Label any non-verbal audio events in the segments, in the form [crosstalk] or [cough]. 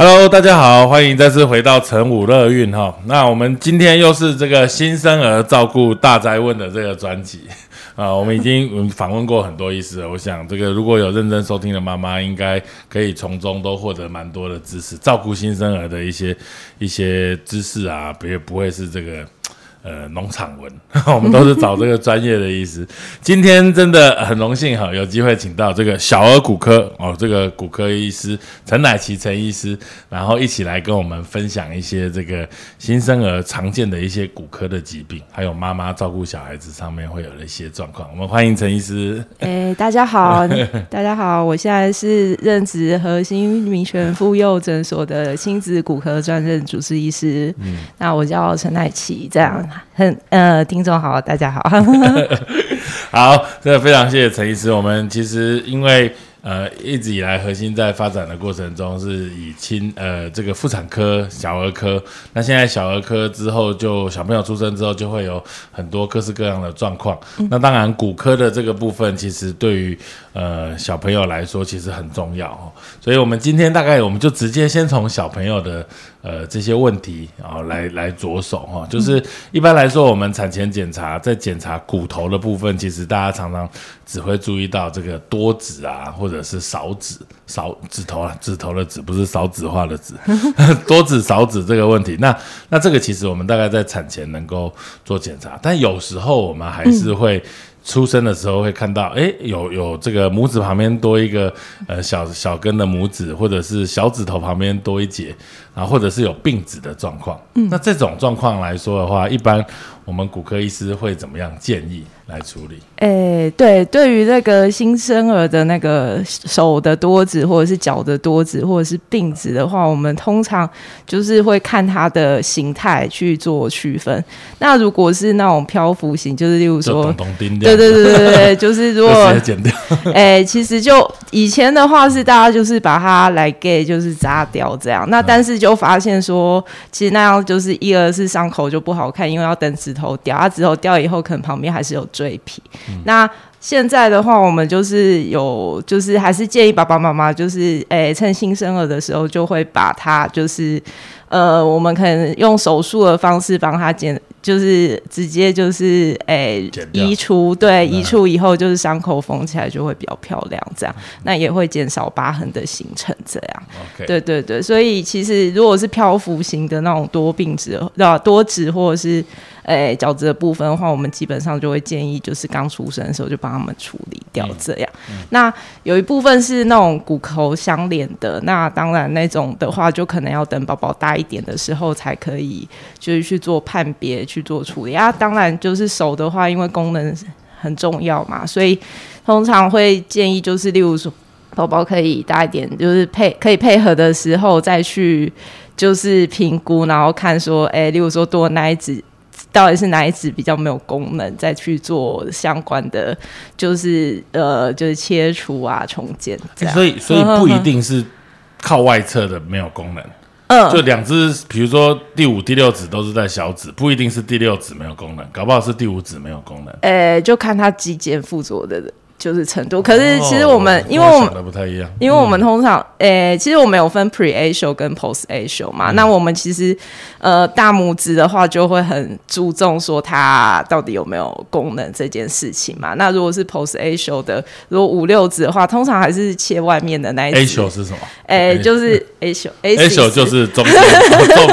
Hello，大家好，欢迎再次回到陈武乐运哈。那我们今天又是这个新生儿照顾大灾问的这个专辑 [laughs] 啊，我们已经访问过很多医师了。我想这个如果有认真收听的妈妈，应该可以从中都获得蛮多的知识，照顾新生儿的一些一些知识啊，别不会是这个。呃，农场文，[laughs] 我们都是找这个专业的医师。[laughs] 今天真的很荣幸哈，有机会请到这个小儿骨科哦，这个骨科医师陈乃琪陈医师，然后一起来跟我们分享一些这个新生儿常见的一些骨科的疾病，还有妈妈照顾小孩子上面会有的一些状况。我们欢迎陈医师。[laughs] 哎，大家好，大家好，我现在是任职核心民权妇幼诊所的亲子骨科专任主治医师。嗯，那我叫陈乃琪，这样。很呃，听众好，大家好，[laughs] 好，这个非常谢谢陈医师。我们其实因为。呃，一直以来核心在发展的过程中，是以亲呃这个妇产科、小儿科。那现在小儿科之后，就小朋友出生之后，就会有很多各式各样的状况。那当然，骨科的这个部分，其实对于呃小朋友来说，其实很重要哦。所以，我们今天大概我们就直接先从小朋友的呃这些问题啊来来着手哈。就是一般来说，我们产前检查在检查骨头的部分，其实大家常常只会注意到这个多指啊或或者是少指少指头啊，指头的指不是少指化的指，[laughs] 多指少指这个问题，那那这个其实我们大概在产前能够做检查，但有时候我们还是会出生的时候会看到，哎，有有这个拇指旁边多一个呃小小根的拇指，或者是小指头旁边多一节，然后或者是有病指的状况。那这种状况来说的话，一般我们骨科医师会怎么样建议？来处理。诶，对，对于那个新生儿的那个手的多指，或者是脚的多指，或者是病指的话，我们通常就是会看它的形态去做区分。那如果是那种漂浮型，就是例如说，对对对对对，就是如果剪掉。诶，其实就以前的话是大家就是把它来给就是扎掉这样。那但是就发现说，其实那样就是一二是伤口就不好看，因为要等指头掉，啊指头掉以后可能旁边还是有。赘皮，那现在的话，我们就是有，就是还是建议爸爸妈妈，就是诶，趁新生儿的时候，就会把它，就是呃，我们可能用手术的方式帮他剪。就是直接就是诶移除，对移除以后就是伤口缝起来就会比较漂亮，这样那也会减少疤痕的形成，这样。对对对，所以其实如果是漂浮型的那种多病指，对多指或者是诶角质的部分的话，我们基本上就会建议就是刚出生的时候就帮他们处理掉，这样。那有一部分是那种骨头相连的，那当然那种的话就可能要等宝宝大一点的时候才可以，就是去做判别。去做处理啊，当然就是手的话，因为功能很重要嘛，所以通常会建议就是，例如说宝宝可以大一点，就是配可以配合的时候再去就是评估，然后看说，哎，例如说多哪一指到底是哪一指比较没有功能，再去做相关的，就是呃，就是切除啊、重建这样。所以，所以不一定是靠外侧的没有功能。嗯，就两只，比如说第五、第六指都是在小指，不一定是第六指没有功能，搞不好是第五指没有功能。诶，就看他肌腱附着的人。就是程度，可是其实我们因为我们不太一样，因为我们通常诶，其实我们有分 pre a s i o 跟 post a s i o 嘛。那我们其实呃大拇指的话，就会很注重说它到底有没有功能这件事情嘛。那如果是 post a s i o 的，如果五六指的话，通常还是切外面的那一 a s i o 是什么？诶，就是 a s i o a s i o 就是中指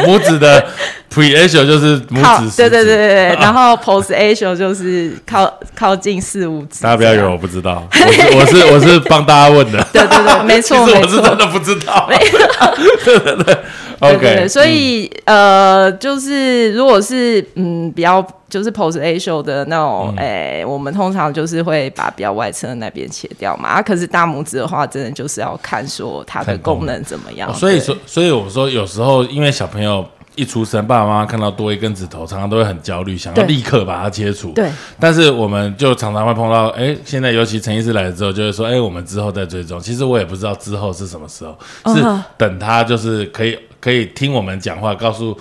拇指的。[laughs] Pre a s i o 就是拇指，对对对对对，[laughs] 然后 Post a s i o 就是靠靠近四五指。大家不要以为我不知道，我是我是我是帮大家问的。对 [laughs] 对对，[laughs] 没错，我是真的不知道。[laughs] 对对对，OK。所以呃，就是如果是嗯比较就是 Post a s i o 的那种，哎，我们通常就是会把比较外侧那边切掉嘛。啊，可是大拇指的话，真的就是要看说它的功能怎么样。所以说，所以我说有时候因为小朋友。一出生，爸爸妈妈看到多一根指头，常常都会很焦虑，想要立刻把它切除。对。但是我们就常常会碰到，哎，现在尤其陈医师来了之后，就会说，哎，我们之后再追踪。其实我也不知道之后是什么时候，是等他就是可以可以听我们讲话，告诉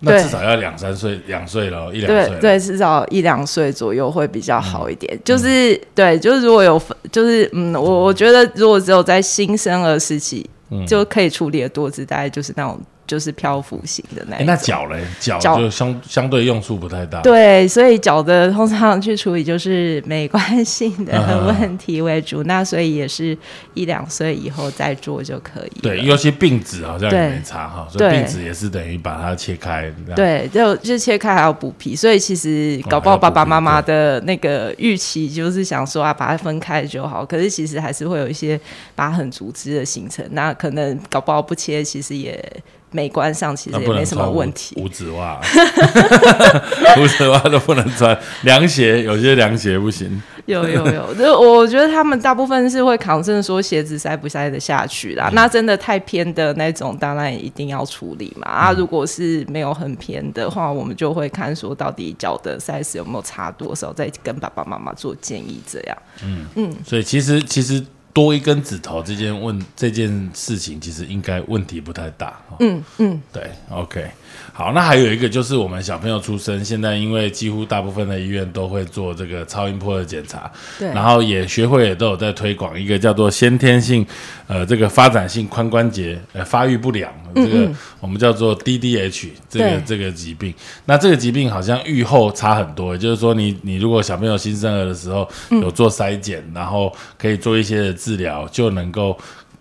那至少要两三岁，两岁了，一两岁。对对，至少一两岁左右会比较好一点。就是对，就是如果有，就是嗯，我我觉得如果只有在新生儿时期。就可以处理的多子，大概就是那种。就是漂浮型的那，那脚嘞，脚就相相对用处不太大。对，所以脚的通常 [laughs] 去处理就是美观性的 [laughs] 问题为主，那所以也是一两岁以后再做就可以。对，尤其病子好像也没差哈，所以病子也是等于把它切开。对，就就切开还要补皮，所以其实搞不好爸爸妈妈的那个预期就是想说啊，把它分开就好，可是其实还是会有一些疤痕组织的形成，那可能搞不好不切，其实也。美观上其实也没什么问题。五指袜，[laughs] 五指袜都不能穿。凉鞋有些凉鞋不行。有有有，[laughs] 就我觉得他们大部分是会考证说鞋子塞不塞得下去啦。那真的太偏的那种，当然一定要处理嘛。啊，如果是没有很偏的话，我们就会看说到底脚的 size 有没有差多少，再跟爸爸妈妈做建议。这样，嗯嗯。所以其实其实。多一根指头这件问这件事情，其实应该问题不太大。嗯嗯，对，OK。好，那还有一个就是我们小朋友出生，现在因为几乎大部分的医院都会做这个超音波的检查，对，然后也学会也都有在推广一个叫做先天性呃这个发展性髋关节呃发育不良，这个我们叫做 DDH 这个这个疾病。那这个疾病好像愈后差很多，也就是说你你如果小朋友新生儿的时候有做筛检，然后可以做一些的治疗，就能够。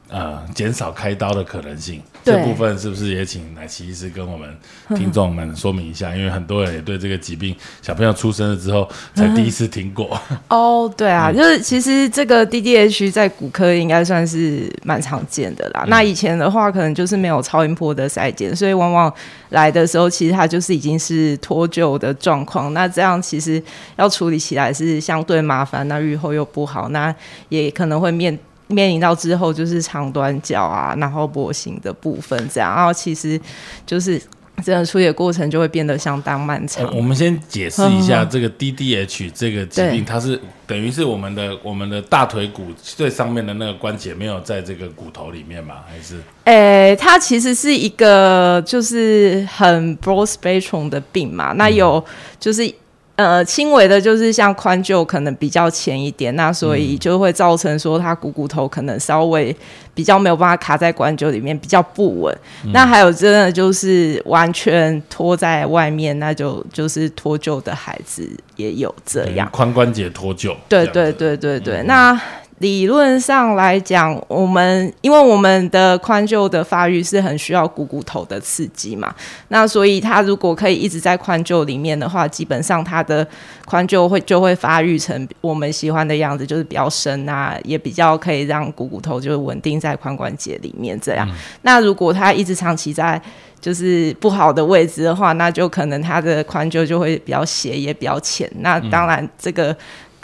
呃，减少开刀的可能性，这部分是不是也请奶奇医师跟我们听众们说明一下？因为很多人也对这个疾病，小朋友出生了之后才第一次听过。哦，对啊，就是其实这个 DDH 在骨科应该算是蛮常见的啦。那以前的话，可能就是没有超音波的筛检，所以往往来的时候，其实它就是已经是脱臼的状况。那这样其实要处理起来是相对麻烦，那愈后又不好，那也可能会面。面临到之后就是长短脚啊，然后波形的部分这样，然后其实就是整个处理过程就会变得相当漫长。我们先解释一下这个 DDH 这个疾病，它是等于是我们的我们的大腿骨最上面的那个关节没有在这个骨头里面吗？还是？诶，它其实是一个就是很 broad spectrum 的病嘛，那有就是。呃，轻微的，就是像宽臼可能比较浅一点，那所以就会造成说它股骨头可能稍微比较没有办法卡在关臼里面，比较不稳。那还有真的就是完全拖在外面，那就就是脱臼的孩子也有这样，髋关节脱臼。对对对对对，那。理论上来讲，我们因为我们的髋臼的发育是很需要股骨头的刺激嘛，那所以它如果可以一直在髋臼里面的话，基本上它的髋臼会就会发育成我们喜欢的样子，就是比较深啊，也比较可以让股骨头就是稳定在髋关节里面这样。那如果它一直长期在就是不好的位置的话，那就可能它的髋臼就会比较斜也比较浅。那当然这个。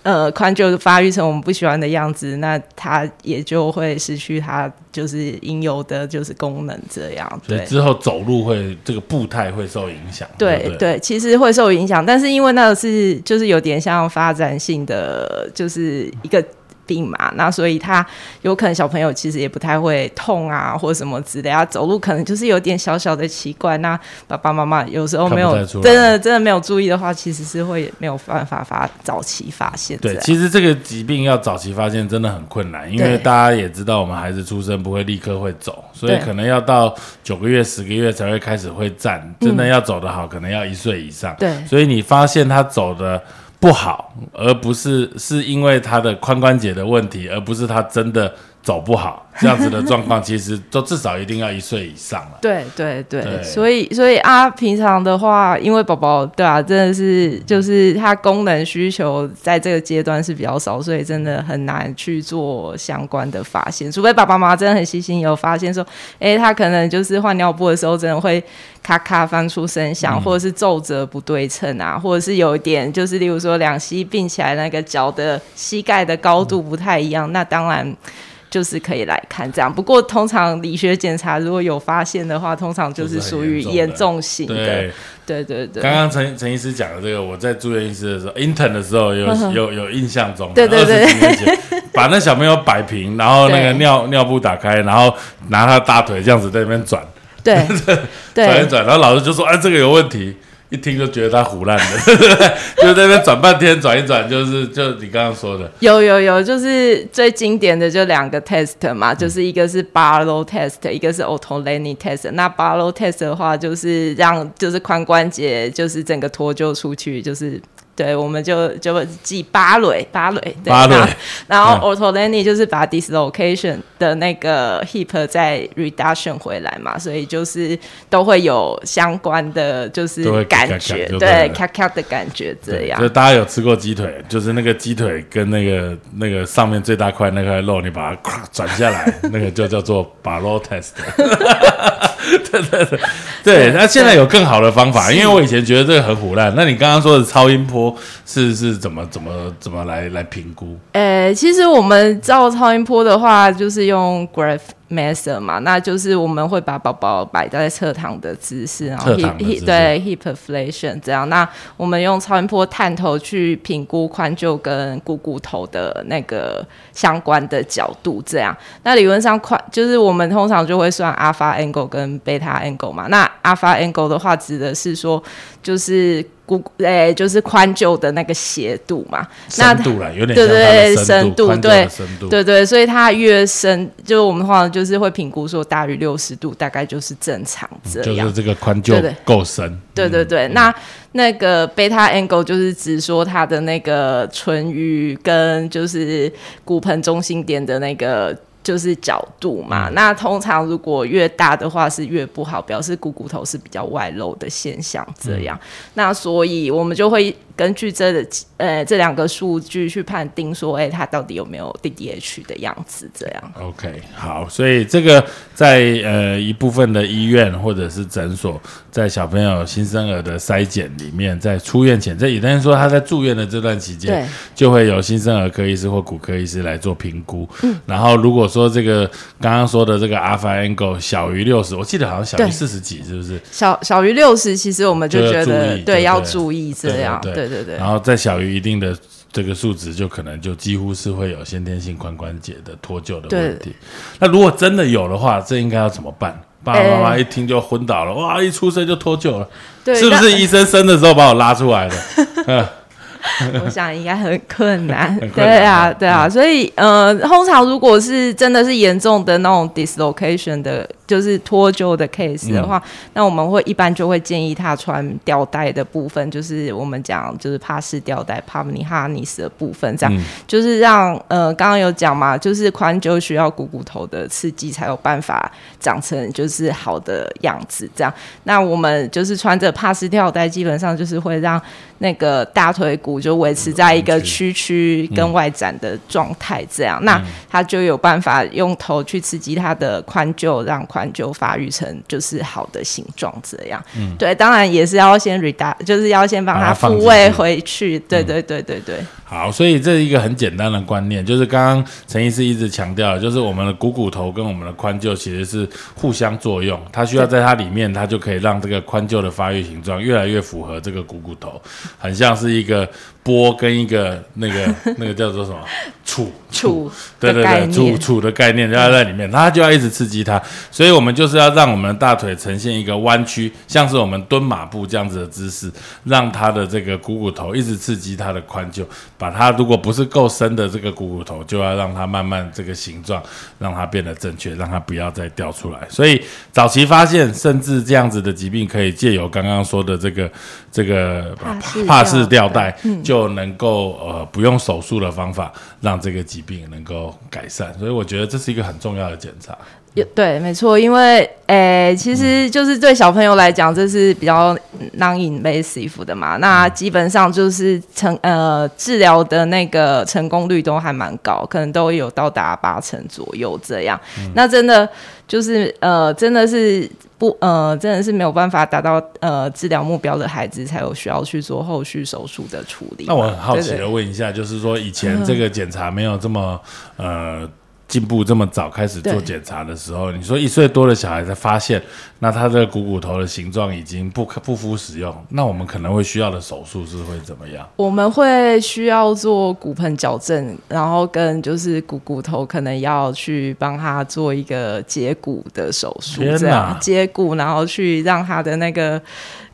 呃，髋就发育成我们不喜欢的样子，那它也就会失去它就是应有的就是功能，这样对。之后走路会这个步态会受影响。对对，其实会受影响，但是因为那个是就是有点像发展性的，就是一个。病嘛，那所以他有可能小朋友其实也不太会痛啊，或者什么之类啊，走路可能就是有点小小的奇怪。那爸爸妈妈有时候没有真的真的没有注意的话，其实是会没有办法发早期发现。对，其实这个疾病要早期发现真的很困难，因为大家也知道，我们孩子出生不会立刻会走，所以可能要到九个月、十个月才会开始会站。真的要走得好，可能要一岁以上。对，所以你发现他走的。不好，而不是是因为他的髋关节的问题，而不是他真的走不好。这样子的状况，其实都至少一定要一岁以上了。[laughs] 对对对，所以所以啊，平常的话，因为宝宝对啊，真的是就是他功能需求在这个阶段是比较少，所以真的很难去做相关的发现。除非爸爸妈妈真的很细心，有发现说，哎，他可能就是换尿布的时候，真的会咔咔翻出声响，或者是皱褶不对称啊，或者是有一点就是例如说两膝并起来那个脚的膝盖的高度不太一样，那当然。就是可以来看这样，不过通常理学检查如果有发现的话，通常就是属于严重型的。对。对对对。刚刚陈陈医师讲的这个，我在住院医师的时候，intern 的时候有有有印象中，对对对，把那小朋友摆平，然后那个尿尿布打开，然后拿他大腿这样子在那边转，[laughs] 对。转一转，然后老师就说：“哎，这个有问题。”一听就觉得他胡乱的，[laughs] 就在那边转半天，转一转，就是就你刚刚说的，有有有，就是最经典的就两个 test 嘛，就是一个是 Barlow test，一个是 Ottolenghi test。那 Barlow test 的话，就是让就是髋关节就是整个脱臼出去，就是。对，我们就就记芭蕾，芭蕾，芭蕾。然后 o t o l e n i 就是把 dislocation 的那个 hip 再 reduction 回来嘛，所以就是都会有相关的就是感觉，对，咔咔的感觉这样。就大家有吃过鸡腿，就是那个鸡腿跟那个那个上面最大块那块肉，你把它转下来，那个就叫做 Barlow test。[laughs] 对对对，对。那现在有更好的方法，因为我以前觉得这个很腐烂。那你刚刚说的超音波是是怎么怎么怎么来来评估？呃，其实我们照超音波的话，就是用 Graph。Method 嘛，那就是我们会把宝宝摆在侧躺的姿势，然后 hip 对 hip flexion 这样。那我们用超音波探头去评估髋臼跟股骨头的那个相关的角度，这样。那理论上髋就是我们通常就会算 alpha angle 跟 beta angle 嘛。那 alpha angle 的话指的是说就是。骨诶，就是髋臼的那个斜度嘛，深度了，有点对对深度，对对对，所以它越深，就是我们话就是会评估说大于六十度，大概就是正常这样，就是这个宽就够深。对对对，那那个 beta angle 就是指说它的那个唇盂跟就是骨盆中心点的那个。就是角度嘛，那通常如果越大的话是越不好，表示股骨头是比较外露的现象。这样，那所以我们就会。根据这的呃这两个数据去判定说，哎，他到底有没有 DDH 的样子？这样。OK，好，所以这个在呃一部分的医院或者是诊所，在小朋友新生儿的筛检里面，在出院前，这也等于说他在住院的这段期间，就会有新生儿科医师或骨科医师来做评估。嗯。然后如果说这个刚刚说的这个 Alpha Angle 小于六十，我记得好像小于四十几，是不是？小小于六十，其实我们就觉得对要注意这样，对。对对，然后再小于一定的这个数值，就可能就几乎是会有先天性髋关节的脱臼的问题。那如果真的有的话，这应该要怎么办？爸爸妈妈一听就昏倒了，哇！一出生就脱臼了，是不是医生生的时候把我拉出来的？[laughs] 我想应该很困难，[laughs] 对啊，对啊，所以呃，通常如果是真的是严重的那种 dislocation 的。就是脱臼的 case 的话，那我们会一般就会建议他穿吊带的部分，就是我们讲就是帕斯吊带帕 m n i harness 的部分，这样。就是让呃刚刚有讲嘛，就是髋臼需要股骨头的刺激才有办法长成就是好的样子，这样。那我们就是穿着帕斯吊带，基本上就是会让那个大腿骨就维持在一个屈曲跟外展的状态，这样，那他就有办法用头去刺激他的髋臼，让髋就发育成就是好的形状，这样，嗯，对，当然也是要先 reduce，就是要先帮他复位回去，对对对对对。好，所以这是一个很简单的观念，就是刚刚陈医师一直强调，就是我们的股骨头跟我们的髋臼其实是互相作用，它需要在它里面，它就可以让这个髋臼的发育形状越来越符合这个股骨头，很像是一个波跟一个那个那个叫做什么？杵 [laughs] 杵，对对对，杵杵的概念要在里面，它就要一直刺激它，所以我们就是要让我们的大腿呈现一个弯曲，像是我们蹲马步这样子的姿势，让它的这个股骨头一直刺激它的髋臼。把它如果不是够深的这个股骨头，就要让它慢慢这个形状，让它变得正确，让它不要再掉出来。所以早期发现，甚至这样子的疾病，可以借由刚刚说的这个这个帕氏吊带，就能够呃不用手术的方法，让这个疾病能够改善。所以我觉得这是一个很重要的检查。有对，没错，因为诶，其实就是对小朋友来讲，这是比较 non-invasive 的嘛。那基本上就是成呃治疗的那个成功率都还蛮高，可能都有到达八成左右这样。那真的就是呃，真的是不呃，真的是没有办法达到呃治疗目标的孩子，才有需要去做后续手术的处理。那我很好奇的问一下，就是说以前这个检查没有这么呃。进步这么早开始做检查的时候，你说一岁多的小孩才发现，那他的股骨头的形状已经不可不敷使用，那我们可能会需要的手术是会怎么样？我们会需要做骨盆矫正，然后跟就是股骨头可能要去帮他做一个截骨的手术，这样接骨，然后去让他的那个。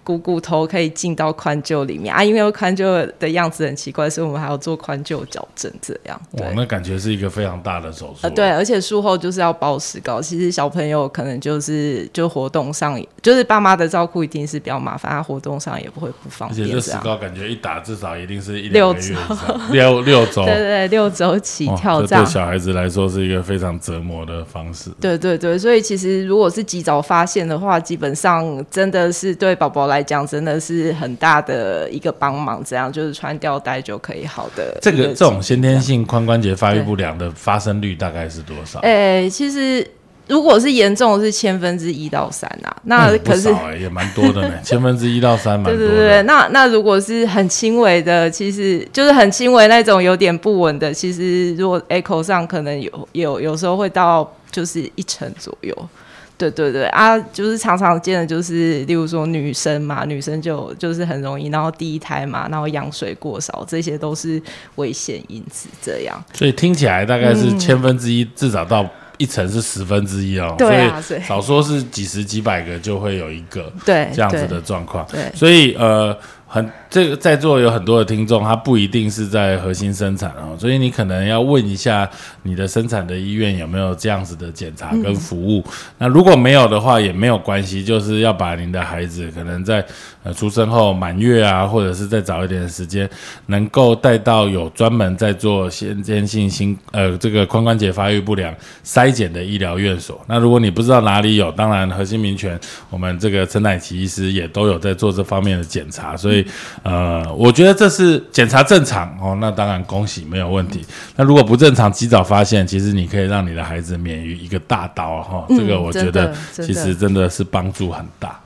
股骨头可以进到髋臼里面啊，因为髋臼的样子很奇怪，所以我们还要做髋臼矫正，这样。哇，那感觉是一个非常大的手术。呃，对，而且术后就是要包石膏。其实小朋友可能就是就活动上，就是爸妈的照顾一定是比较麻烦，他活动上也不会不方便。而且这石膏感觉一打至少一定是一六周，[laughs] 六六周，对对，六周起跳这样。对小孩子来说是一个非常折磨的方式。对对对，所以其实如果是及早发现的话，基本上真的是对宝宝来讲真的是很大的一个帮忙。这样就是穿吊带就可以好的。这个这种先天性髋关节发育不良的发生率大概是多少？诶，其实如果是严重的是千分之一到三啊，那可是也蛮多的呢，[laughs] 千分之一到三蛮多的。对对对，那那如果是很轻微的，其实就是很轻微那种有点不稳的，其实如果 echo 上可能有有有时候会到就是一成左右。对对对啊，就是常常见的，就是例如说女生嘛，女生就就是很容易，然后第一胎嘛，然后羊水过少，这些都是危险因子。这样，所以听起来大概是千分之一，至少到一层是十分之一哦。对啊，少说是几十几百个就会有一个对这样子的状况。对，所以呃。很，这个在座有很多的听众，他不一定是在核心生产哦，所以你可能要问一下你的生产的医院有没有这样子的检查跟服务。那如果没有的话，也没有关系，就是要把您的孩子可能在呃出生后满月啊，或者是再早一点的时间，能够带到有专门在做先天性心呃这个髋关节发育不良筛检的医疗院所。那如果你不知道哪里有，当然核心民权我们这个陈乃奇医师也都有在做这方面的检查，所以。呃，我觉得这是检查正常哦，那当然恭喜没有问题。那如果不正常，及早发现，其实你可以让你的孩子免于一个大刀哈。这个我觉得其实真的是帮助很大。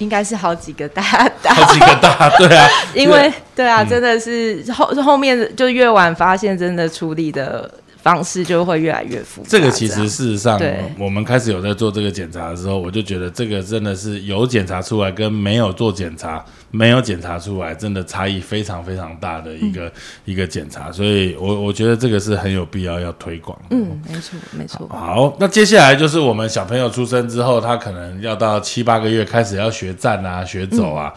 应该是好几个大大，[laughs] 好几个大，对啊，[laughs] 因为对啊，真的是后后面就越晚发现，真的处理的。方式就会越来越复杂。这个其实事实上，我们开始有在做这个检查的时候，我就觉得这个真的是有检查出来跟没有做检查、没有检查出来，真的差异非常非常大的一个一个检查。所以，我我觉得这个是很有必要要推广。嗯，没错，没错。好，那接下来就是我们小朋友出生之后，他可能要到七八个月开始要学站啊、学走啊。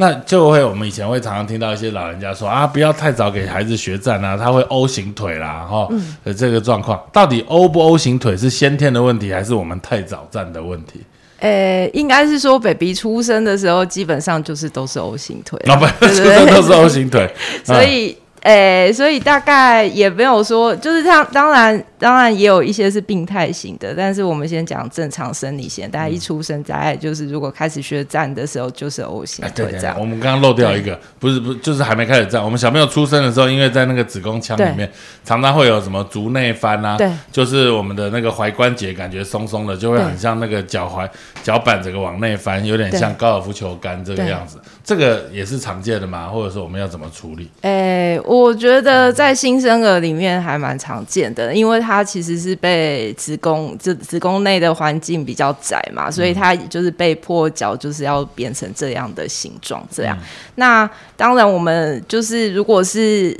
那就会，我们以前会常常听到一些老人家说啊，不要太早给孩子学站啊，他会 O 型腿啦，哈，的这个状况，到底 O 不 O 型腿是先天的问题，还是我们太早站的问题？呃，应该是说，baby 出生的时候基本上就是都是 O 型腿，老板出生都是 O 型腿，[laughs] 所以。诶，所以大概也没有说，就是这样。当然，当然也有一些是病态型的，但是我们先讲正常生理线。大家一出生在就是如果开始学站的时候，就是 O 型腿这样。我们刚刚漏掉一个，不是不就是还没开始站。我们小朋友出生的时候，因为在那个子宫腔里面，常常会有什么足内翻啊，对，就是我们的那个踝关节感觉松松的，就会很像那个脚踝脚板整个往内翻，有点像高尔夫球杆这个样子。这个也是常见的嘛，或者说我们要怎么处理？哎，我觉得在新生儿里面还蛮常见的，因为它其实是被子宫子子宫内的环境比较窄嘛，所以它就是被迫脚就是要变成这样的形状。这样，那当然我们就是如果是。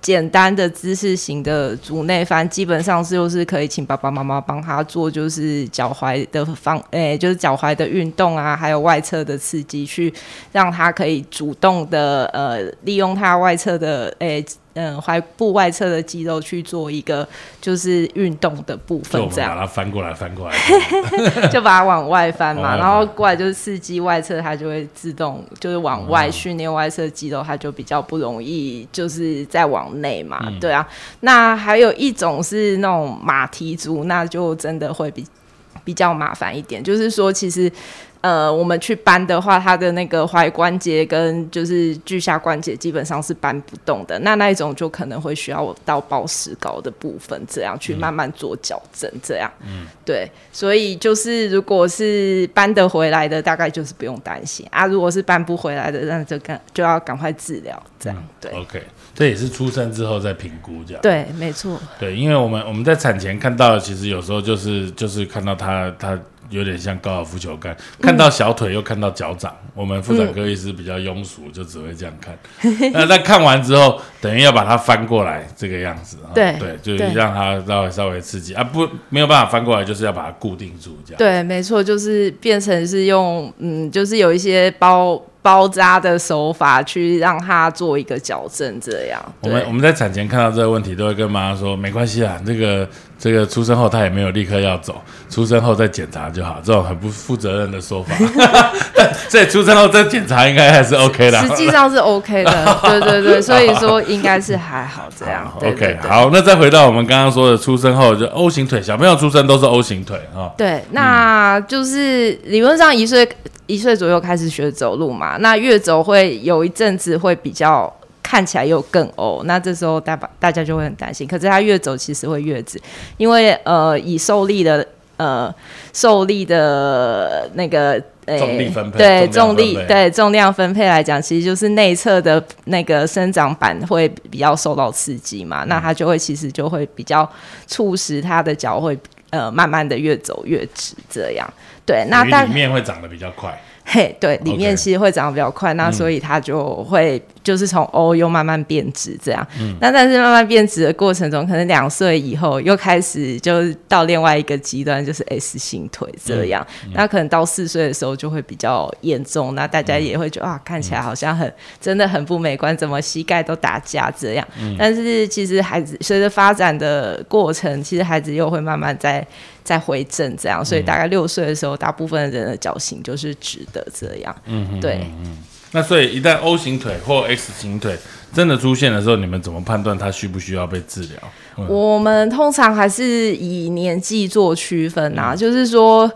简单的姿势型的足内翻，基本上是就是可以请爸爸妈妈帮他做，就是脚踝的方，诶，就是脚踝的运动啊，还有外侧的刺激，去让他可以主动的呃，利用他外侧的诶。嗯，踝部外侧的肌肉去做一个就是运动的部分，这样把它翻过来，翻过来，[laughs] 就把它往外翻嘛，然后过来就是刺激外侧，它就会自动就是往外训练外侧肌肉，它就比较不容易就是再往内嘛，对啊。那还有一种是那种马蹄足，那就真的会比比较麻烦一点，就是说其实。呃，我们去搬的话，它的那个踝关节跟就是距下关节基本上是搬不动的。那那一种就可能会需要到包石膏的部分，这样去慢慢做矫正。这样，嗯，对。所以就是如果是搬得回来的，大概就是不用担心啊。如果是搬不回来的，那就赶就要赶快治疗。这样，对。OK，这也是出生之后再评估这样。对，没错。对，因为我们我们在产前看到，其实有时候就是就是看到他他。有点像高尔夫球杆，看到小腿又看到脚掌。我们妇产科医师比较庸俗，就只会这样看。那 [laughs] 那看完之后，等于要把它翻过来这个样子啊。对对，就是让它稍微稍微刺激啊，不没有办法翻过来，就是要把它固定住这样。对，没错，就是变成是用嗯，就是有一些包。包扎的手法去让他做一个矫正，这样。我们我们在产前看到这个问题，都会跟妈妈说，没关系啊，这个这个出生后他也没有立刻要走，出生后再检查就好。这种很不负责任的说法，[laughs] 在出生后再检查应该还是 OK 的。实际上是 OK 的，对对对，所以说应该是还好这样。[laughs] OK，好，那再回到我们刚刚说的出生后就 O 型腿，小朋友出生都是 O 型腿啊。对，那就是理论上一岁。一岁左右开始学走路嘛，那越走会有一阵子会比较看起来又更欧，那这时候大把大家就会很担心。可是它越走其实会越直，因为呃以受力的呃受力的那个呃重力分配对重力对重量分配来讲，其实就是内侧的那个生长板会比较受到刺激嘛，那它就会其实就会比较促使它的脚会呃慢慢的越走越直这样。对，那但里面会长得比较快。嘿，对，里面其实会长得比较快，那所以它就会就是从 O 又慢慢变直这样。嗯，那但是慢慢变直的过程中，可能两岁以后又开始就到另外一个极端，就是 S 型腿这样。那可能到四岁的时候就会比较严重，那大家也会觉得啊，看起来好像很真的很不美观，怎么膝盖都打架这样。但是其实孩子随着发展的过程，其实孩子又会慢慢在。再回正这样，所以大概六岁的时候，大部分人的脚型就是直的这样。嗯，对。嗯，那所以一旦 O 型腿或 X 型腿真的出现的时候，你们怎么判断它需不需要被治疗？我们通常还是以年纪做区分啊，就是说，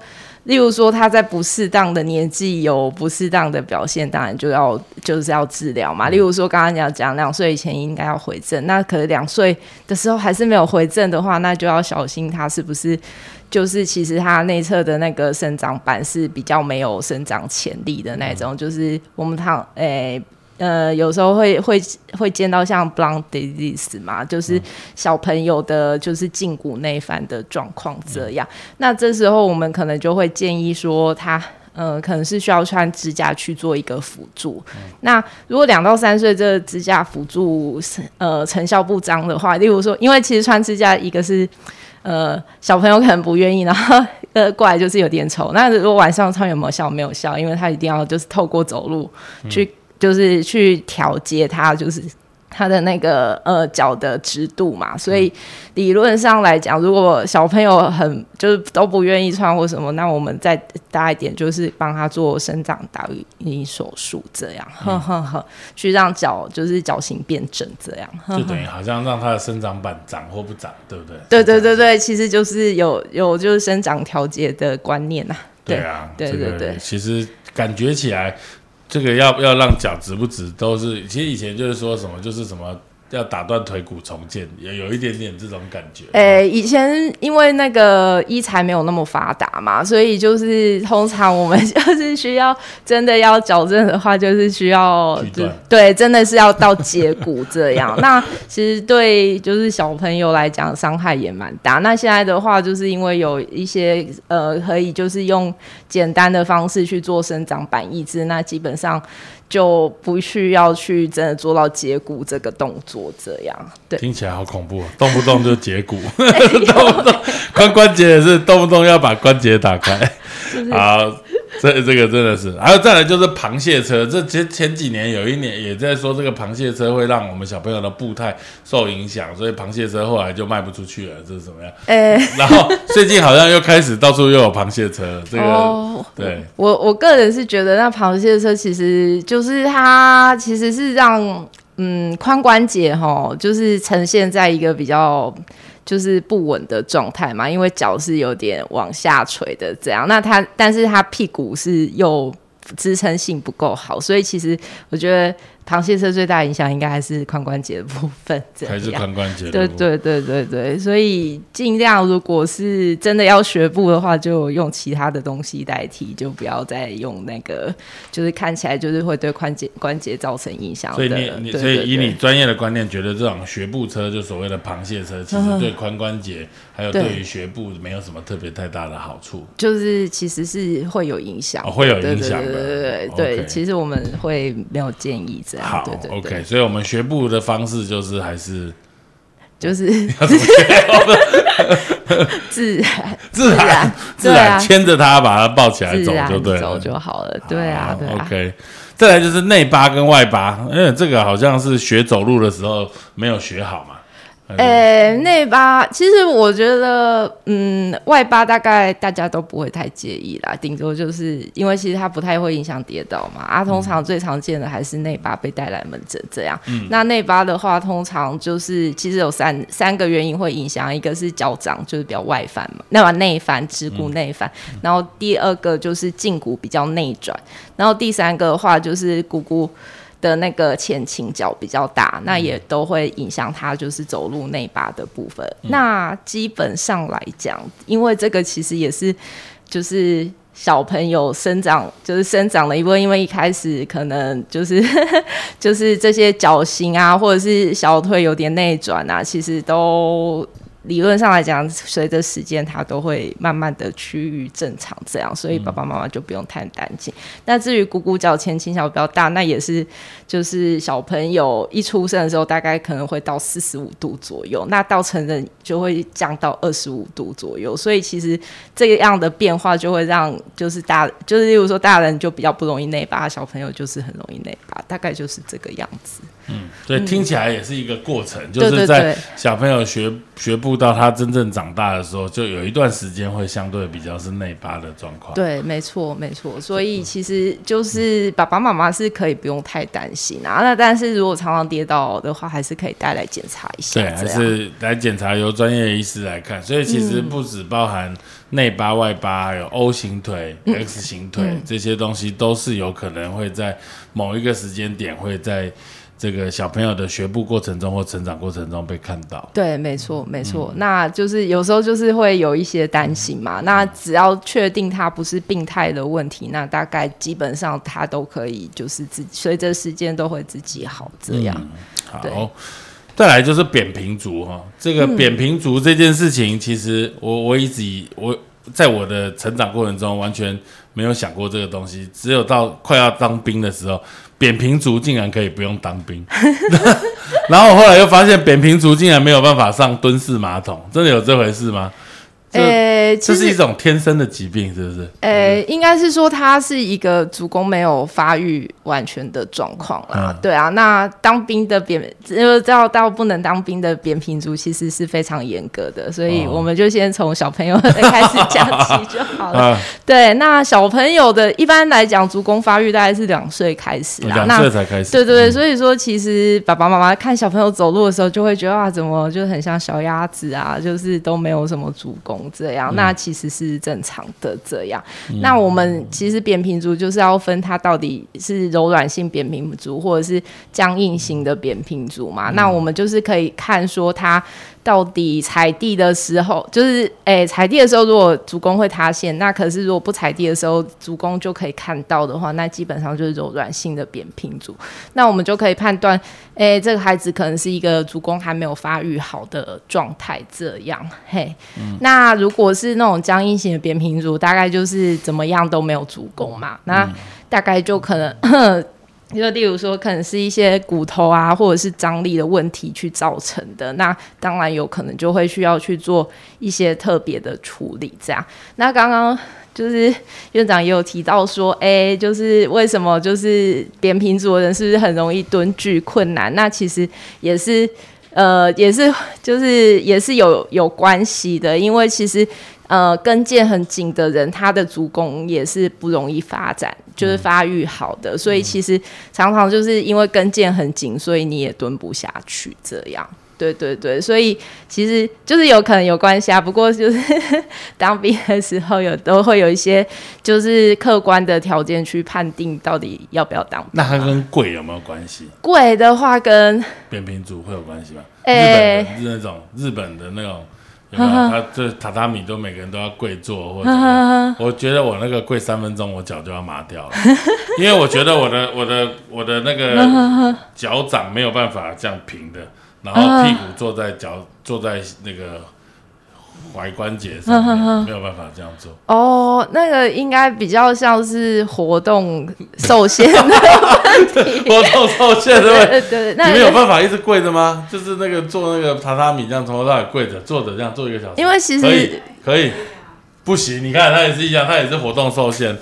例如说他在不适当的年纪有不适当的表现，当然就要就是要治疗嘛。例如说刚刚你要讲两岁以前应该要回正，那可能两岁的时候还是没有回正的话，那就要小心他是不是。就是其实它内侧的那个生长板是比较没有生长潜力的那种，就是我们躺诶呃有时候会会会见到像 blunt disease 嘛，就是小朋友的就是胫骨内翻的状况这样。那这时候我们可能就会建议说他呃可能是需要穿支架去做一个辅助。那如果两到三岁这个支架辅助呃成效不彰的话，例如说因为其实穿支架一个是。呃，小朋友可能不愿意，然后呃过来就是有点丑。那如果晚上唱有没有笑？没有笑，因为他一定要就是透过走路去，就是去调节他，就是。他的那个呃脚的直度嘛，所以理论上来讲，如果小朋友很就是都不愿意穿或什么，那我们再大一点，就是帮他做生长导引手术，这样，呵呵呵，去让脚就是脚型变正，这样，就等于 [laughs] 好像让他的生长板长或不长，对不对？对对对对，其实就是有有就是生长调节的观念呐。对啊，对对对，其实感觉起来。这个要不要让脚直不直，都是其实以前就是说什么就是什么。要打断腿骨重建，也有一点点这种感觉。诶，以前因为那个医材没有那么发达嘛，所以就是通常我们 [laughs] 就是需要真的要矫正的话，就是需要对，真的是要到截骨这样。[laughs] 那其实对就是小朋友来讲伤害也蛮大。那现在的话，就是因为有一些呃可以就是用简单的方式去做生长板抑制，那基本上。就不需要去真的做到截骨这个动作，这样。对，听起来好恐怖，动不动就截骨，[laughs] [laughs] 动不动髋关节也是动不动要把关节打开，好。这这个真的是，还有再来就是螃蟹车，这前前几年有一年也在说这个螃蟹车会让我们小朋友的步态受影响，所以螃蟹车后来就卖不出去了，这是怎么样？哎，[laughs] 然后最近好像又开始到处又有螃蟹车，这个对我我个人是觉得那螃蟹车其实就是它其实是让嗯髋关节哈，就是呈现在一个比较。就是不稳的状态嘛，因为脚是有点往下垂的这样，那他但是他屁股是又支撑性不够好，所以其实我觉得螃蟹车最大影响应该还是髋关节的部分，[laughs] 这还是。髋关节对？对对对对，所以尽量如果是真的要学步的话，就用其他的东西代替，就不要再用那个，就是看起来就是会对关节关节造成影响。所以你你所以以你专业的观念，觉得这种学步车就所谓的螃蟹车，其实对髋关节还有对对于学步没有什么特别太大的好处。就是其实是会有影响、哦会有影响的对对对对其实我们会没有建议这样，好，OK，所以我们学步的方式就是还是就是 [laughs] 自然 [laughs] 自然然自然牵着它把它抱起来走就对了，走就好了，对啊对啊。OK，再来就是内八跟外八，因为这个好像是学走路的时候没有学好嘛。呃，内八其实我觉得，嗯，外八大概大家都不会太介意啦，顶多就是因为其实它不太会影响跌倒嘛。啊，通常最常见的还是内八被带来门诊这样。那内八的话，通常就是其实有三三个原因会影响，一个是脚掌就是比较外翻嘛，那么内翻指骨内翻，然后第二个就是胫骨比较内转，然后第三个的话就是股骨。的那个前倾角比较大，那也都会影响他就是走路内八的部分。那基本上来讲，因为这个其实也是就是小朋友生长就是生长的一部分，因为一开始可能就是 [laughs] 就是这些脚型啊，或者是小腿有点内转啊，其实都。理论上来讲，随着时间，它都会慢慢的趋于正常，这样，所以爸爸妈妈就不用太担心。那至于股骨脚前倾小比较大，那也是就是小朋友一出生的时候，大概可能会到四十五度左右，那到成人就会降到二十五度左右。所以其实这个样的变化就会让就是大，就是例如说大人就比较不容易内八，小朋友就是很容易内八，大概就是这个样子。所以听起来也是一个过程，就对对是在小朋友学学步到他真正长大的时候，就有一段时间会相对比较是内八的状况。对，没错，没错。所以其实就是爸爸妈妈是可以不用太担心啊。那但是如果常常跌倒的话，还是可以带来检查一下。对，还是来检查由专业医师来看。所以其实不止包含内八、外八，还有 O 型腿、X 型腿、这些东西，都是有可能会在某一个时间点会在这个小朋友的学步过程中或成长过程中被看到。对，没错，没错。那就是有时候就是会有一些担心嘛。那只要确定他不是病态的问题，那大概基本上他都可以，就是自随着时间都会自己好这样。对好，再来就是扁平足哈，这个扁平足这件事情，其实我我一直以我在我的成长过程中完全没有想过这个东西，只有到快要当兵的时候，扁平足竟然可以不用当兵，[laughs] 然后我后来又发现扁平足竟然没有办法上蹲式马桶，真的有这回事吗？这呃，这是一种天生的疾病，是不是？呃，应该是说它是一个足弓没有发育完全的状况啦。嗯对啊，那当兵的扁，呃，到到不能当兵的扁平足其实是非常严格的，所以哦我们就先从小朋友开始讲起就好了。啊，[laughs] 对，那小朋友的一般来讲，足弓发育大概是两岁开始啦。两那岁才开始。对对对，所以说其实爸爸妈妈看小朋友走路的时候，就会觉得啊，怎么就很像小鸭子啊，就是都没有什么足弓这样。那其实是正常的这样。那我们其实扁平足就是要分它到底是柔软性扁平足或者是僵硬型的扁平足嘛。那我们就是可以看说它。到底踩地的时候，就是诶、踩地的时候，如果足弓会塌陷，那可是如果不踩地的时候，足弓就可以看到的话，那基本上就是柔软性的扁平足。那我们就可以判断，诶、这个孩子可能是一个足弓还没有发育好的状态，这样。嘿，那如果是那种僵硬型的扁平足，大概就是怎么样都没有足弓嘛，那大概就可能。就例如说，可能是一些骨头啊，或者是张力的问题去造成的，那当然有可能就会需要去做一些特别的处理。这样，那刚刚就是院长也有提到说，哎、就是为什么就是扁平足的人是不是很容易蹲踞困难？那其实也是。呃，也是，就是也是有有关系的，因为其实呃跟腱很紧的人，他的足弓也是不容易发展，就是发育好的，所以其实常常就是因为跟腱很紧，所以你也蹲不下去这样。对对对，所以其实就是有可能有关系啊。不过就是 [laughs] 当兵的时候有都会有一些就是客观的条件去判定到底要不要当兵。那它跟贵有没有关系？贵的话跟扁平足会有关系吗？诶日本的那种日本的那种。有没有？他这榻榻米都每个人都要跪坐，或者我觉得我那个跪三分钟，我脚就要麻掉了，[laughs] 因为我觉得我的我的我的那个脚掌没有办法这样平的，然后屁股坐在脚坐在那个踝关节上面，没有办法这样做。哦，那个应该比较像是活动受限的问题。活动受限，对不对？对对，那你们有办法一直跪着吗？就是那个做那个榻榻米这样从头到尾跪着坐着这样做一个小时，因为其可以实可以。不行，你看他也是一样，他也是活动受限。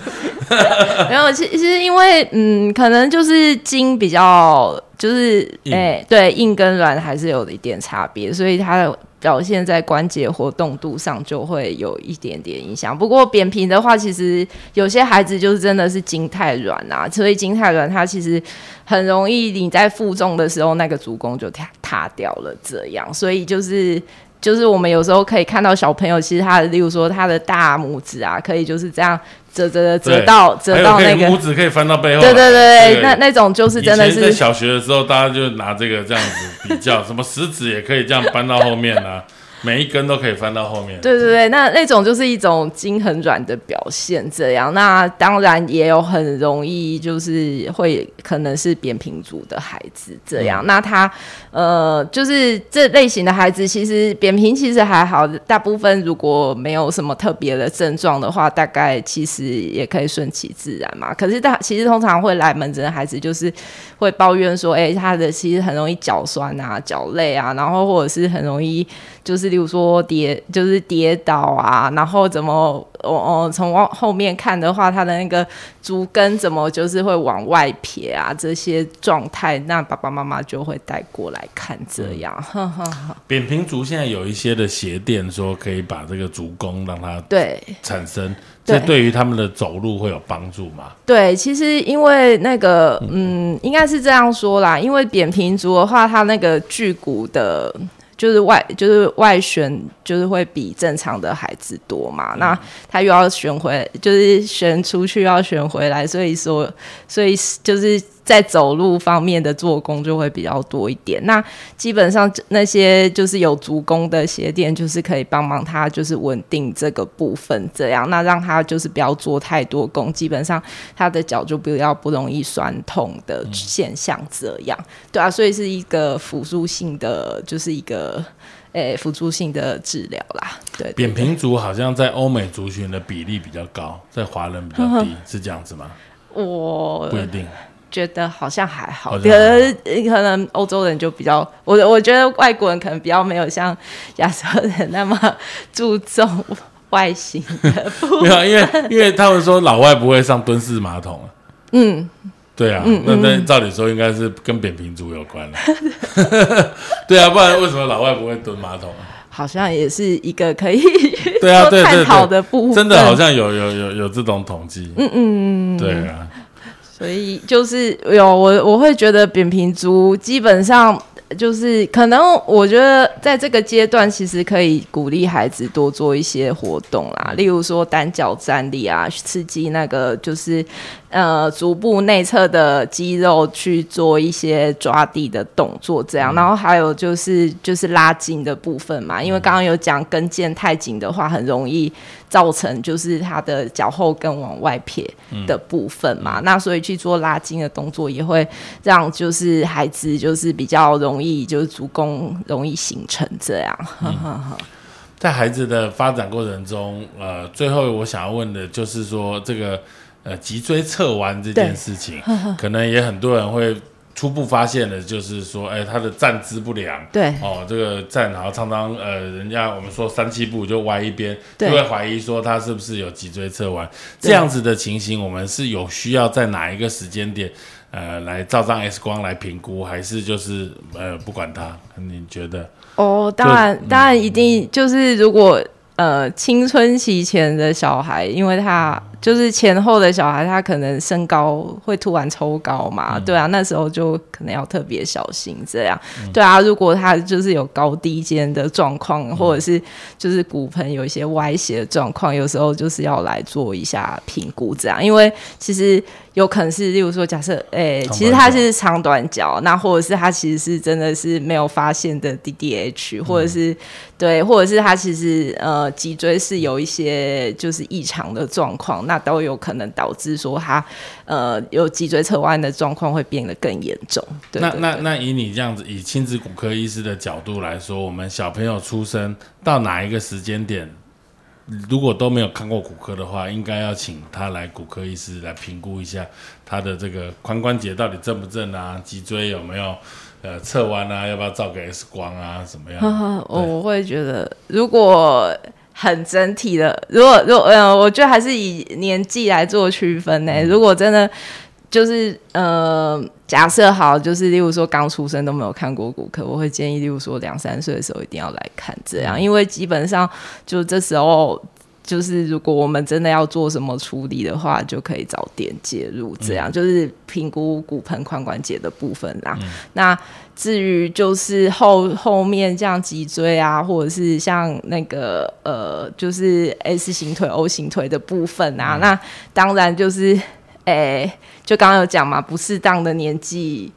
[laughs] 没有，其其实因为嗯，可能就是筋比较就是硬哎、对，硬跟软还是有一点差别，所以它的表现在关节活动度上就会有一点点影响。不过扁平的话，其实有些孩子就是真的是筋太软啊，所以筋太软，它其实很容易你在负重的时候，那个足弓就塌塌掉了，这样，所以就是。就是我们有时候可以看到小朋友，其实他的，例如说他的大拇指啊，可以就是这样折折折折到折到那个拇指可以翻到背后。对对对，对那那种就是真的是，小学的时候，大家就拿这个这样子比较，什么食指也可以这样搬到后面啊，每一根都可以翻到后面。对对对，那那种就是一种筋很软的表现。这样，那当然也有很容易就是会可能是扁平足的孩子这样。那他呃，就是这类型的孩子，其实扁平其实还好，大部分如果没有什么特别的症状的话，大概其实也可以顺其自然嘛。可是大其实通常会来门诊的孩子，就是会抱怨说，哎、他的其实很容易脚酸啊、脚累啊，然后或者是很容易就是例如说跌，就是跌倒啊，然后怎么哦哦，从往后面看的话，他的那个足跟怎么就是会往外撇啊，这些状态，那爸爸妈妈就会带过来看这样，呵呵呵，扁平足现在有一些的鞋垫说可以把这个足弓让它对。产生，对这对于他们的走路会有帮助吗？对，其实因为那个，嗯，应该是这样说啦。因为扁平足的话，它那个距骨的，就是外，就是外旋，就是会比正常的孩子多嘛。那他又要旋回，就是旋出去，要旋回来，所以说，所以就是在走路方面的做工就会比较多一点。那基本上那些就是有足弓的鞋垫，就是可以帮忙他就是稳定这个部分，这样那让他就是不要做太多功，基本上他的脚就不要不容易酸痛的现象，这样、对啊，所以是一个辅助性的，就是一个诶辅助性的治疗啦，对对扁平足好像在欧美族群的比例比较高，在华人比较低，是这样子吗？我不一定。觉得好像还好，可能可能欧洲人就比较，我我觉得外国人可能比较没有像亚洲人那么注重外形的部没有，因为因为他们说老外不会上蹲式马桶啊。嗯，对啊，那那照理说应该是跟扁平足有关了。[laughs] 对啊，不然为什么老外不会蹲马桶啊？好像也是一个可以对啊，做对对。探讨对，的部分，真的好像有有有有这种统计。嗯嗯，对啊，所以就是有我我会觉得扁平足基本上就是可能我觉得在这个阶段其实可以鼓励孩子多做一些活动啦，例如说单脚站立啊，刺激那个就是呃足部内侧的肌肉去做一些抓地的动作，这样，然后还有就是就是拉筋的部分嘛，因为刚刚有讲跟腱太紧的话，很容易造成就是他的脚后跟往外撇的部分嘛，那所以去做拉筋的动作也会让就是孩子就是比较容易就是足弓容易形成这样，呵呵呵在孩子的发展过程中，呃，最后我想要问的就是说，这个呃脊椎侧弯这件事情，可能也很多人会初步发现的，就是说，哎，他的站姿不良。对哦，这个站然后常常呃，人家我们说三七步就歪一边，就会怀疑说他是不是有脊椎侧弯。这样子的情形，我们是有需要在哪一个时间点，呃，来照张 X 光来评估，还是就是呃不管他？你觉得？哦，当然，当然一定就是如果呃青春期前的小孩，因为他就是前后的小孩，他可能身高会突然抽高嘛，对啊，那时候就可能要特别小心这样。对啊，如果他就是有高低肩的状况，或者是就是骨盆有一些歪斜的状况，有时候就是要来做一下评估这样，因为其实。有可能是，例如说，假设，诶，其实他是长短脚，那或者是他其实是真的是没有发现的 DDH，或者是对，或者是他其实呃脊椎是有一些就是异常的状况，那都有可能导致说他呃有脊椎侧弯的状况会变得更严重。那那那以你这样子，以亲子骨科医师的角度来说，我们小朋友出生到哪一个时间点？如果都没有看过骨科的话，应该要请他来骨科医师来评估一下他的这个髋关节到底正不正啊，脊椎有没有呃侧弯啊，要不要照个 X 光啊，怎么样？[laughs] 我会觉得，如果很整体的，如果如果呃，我觉得还是以年纪来做区分呢。如果真的就是呃。假设好，就是例如说刚出生都没有看过骨科，我会建议，例如说两三岁的时候一定要来看，这样，因为基本上就这时候，就是如果我们真的要做什么处理的话，就可以早点介入，这样就是评估骨盆髋关节的部分啦。那至于就是后后面像脊椎啊，或者是像那个呃，就是 S 型腿、O 型腿的部分啊，那当然就是。诶，就刚刚有讲嘛，不适当的年纪，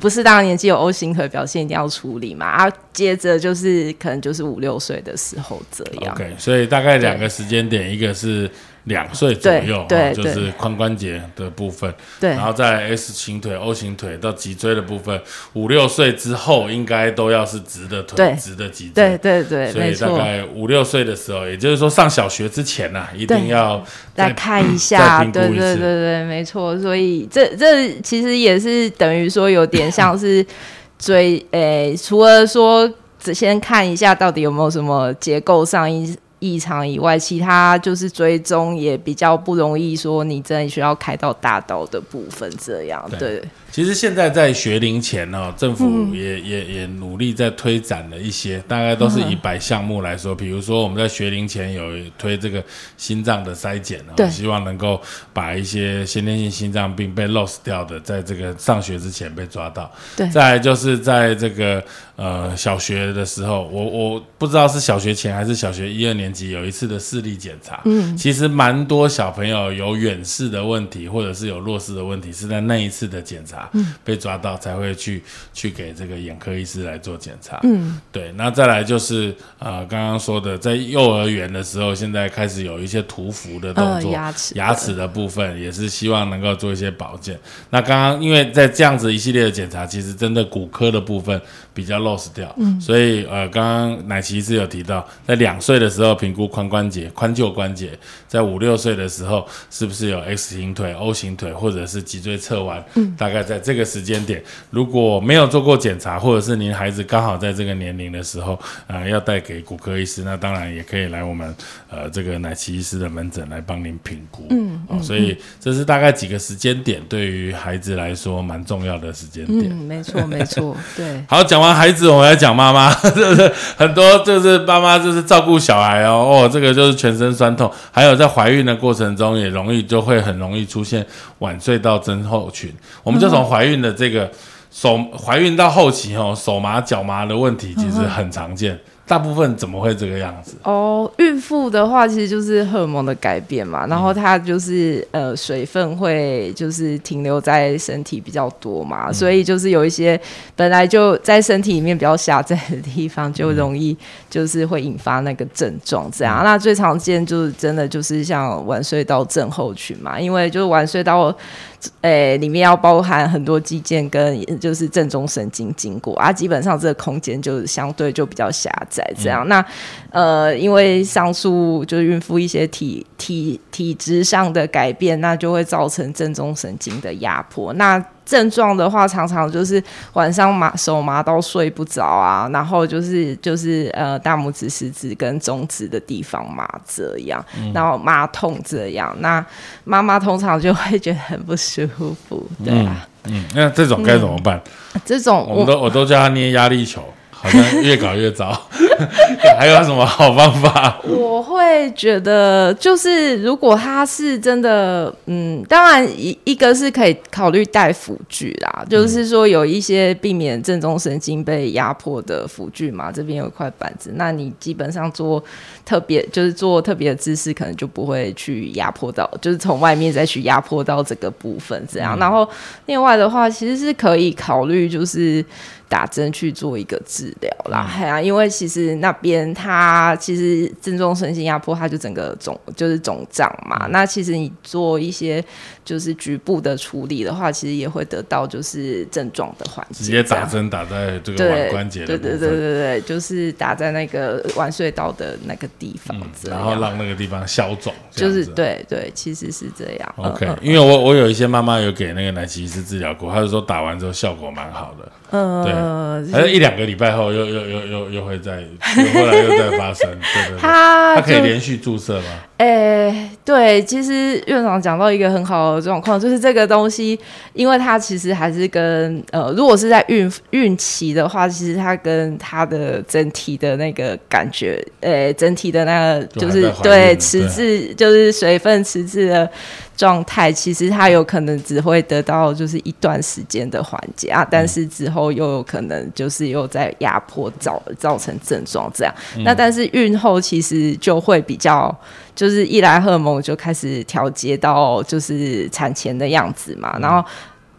不是当年纪有 O 型腿表现，一定要处理嘛。啊，接着就是可能就是五六岁的时候这样。OK，所以大概两个时间点，一个是。两岁左右，对，就是髋关节的部分，对，然后在 S 型腿、O 型腿到脊椎的部分，五六岁之后应该都要是直的腿、直的脊椎，对对对，所以大概五六岁的时候，也就是说上小学之前呢，一定要再看一下，对对对对，没错。所以这这其实也是等于说有点像是追，诶，除了说只先看一下到底有没有什么结构上一。异常以外，其他就是追踪也比较不容易。说你真的需要开到大刀的部分，这样对。其实现在在学龄前呢，政府也也也努力在推展了一些，大概都是以百项目来说。比如说我们在学龄前有推这个心脏的筛检啊，希望能够把一些先天性心脏病被 lost 掉的，在这个上学之前被抓到。对。再就是在这个呃小学的时候，我我不知道是小学前还是小学一二年级有一次的视力检查。嗯。其实蛮多小朋友有远视的问题，或者是有弱视的问题，是在那一次的检查。嗯，被抓到才会去去给这个眼科医师来做检查。嗯，对，那再来就是呃，刚刚说的，在幼儿园的时候，现在开始有一些涂氟的动作，牙齿牙齿的部分也是希望能够做一些保健。那刚刚因为在这样子一系列的检查，其实真的骨科的部分比较 loss 掉，嗯，所以呃，刚刚奶奇是有提到，在两岁的时候评估髋关节、髋臼关节，在五六岁的时候是不是有 X 型腿、O 型腿，或者是脊椎侧弯？嗯，大概在这个时间点，如果没有做过检查，或者是您孩子刚好在这个年龄的时候，呃，要带给骨科医师，那当然也可以来我们呃这个奶奇医师的门诊来帮您评估。嗯，哦，所以这是大概几个时间点，对于孩子来说蛮重要的时间点。嗯，没错，没错，[laughs] 对。好，讲完。孩子，我们来讲妈妈，[laughs] 就是很多就是妈妈就是照顾小孩哦，哦，这个就是全身酸痛，还有在怀孕的过程中也容易就会很容易出现晚睡到症候群。我们就从怀孕的这个手怀孕到后期哦，手麻脚麻的问题其实很常见。大部分怎么会这个样子？哦，孕妇的话其实就是荷尔蒙的改变嘛，然后它就是呃水分会就是停留在身体比较多嘛，所以就是有一些本来就在身体里面比较狭窄的地方，就容易就是会引发那个症状这样。那最常见就是真的就是像晚睡到症候群嘛，因为就是晚睡到。诶，里面要包含很多肌腱跟就是正中神经经过啊，基本上这个空间就相对就比较狭窄。这样，那呃，因为上述就是孕妇一些体体体质上的改变，那就会造成正中神经的压迫。那症状的话，常常就是晚上麻手麻到睡不着啊，然后就是就是呃大拇指、食指跟中指的地方麻这样，然后麻痛这样，那妈妈通常就会觉得很不舒服，对啊，嗯，那这种该怎么办？这种我都我都叫他捏压力球，好像越搞越糟。[laughs] [laughs] [laughs] 还有什么好方法？我会觉得，就是如果他是真的，嗯，当然一一个是可以考虑带辅具啦，就是说有一些避免正中神经被压迫的辅具嘛，这边有一块板子，那你基本上做特别就是做特别的姿势，可能就不会去压迫到，就是从外面再去压迫到这个部分这样。然后另外的话，其实是可以考虑就是。打针去做一个治疗啦，哎呀，因为其实那边它其实正中神经压迫，它就整个肿就是肿胀嘛。那其实你做一些就是局部的处理的话，其实也会得到就是症状的缓解。直接打针打在这个腕关节对对对对对，就是打在那个腕隧道的那个地方，然后让那个地方消肿。就是对对，其实是这样。OK，因为我我有一些妈妈有给那个奶奇医师治疗过，她就说打完之后效果蛮好的。嗯，对，还是一两个礼拜后又又又又又会再，后来又再发生，对对。[laughs] 他他可以连续注射吗？哎，对，其实院长讲到一个很好的状况，就是这个东西，因为它其实还是跟呃，如果是在孕孕期的话，其实它跟它的整体的那个感觉，呃，整体的那个就是对迟滞，就是水分迟滞的。状态其实它有可能只会得到就是一段时间的缓解啊，但是之后又有可能就是又在压迫造造成症状这样。那但是孕后其实就会比较就是一来荷尔蒙就开始调节到就是产前的样子嘛，然后。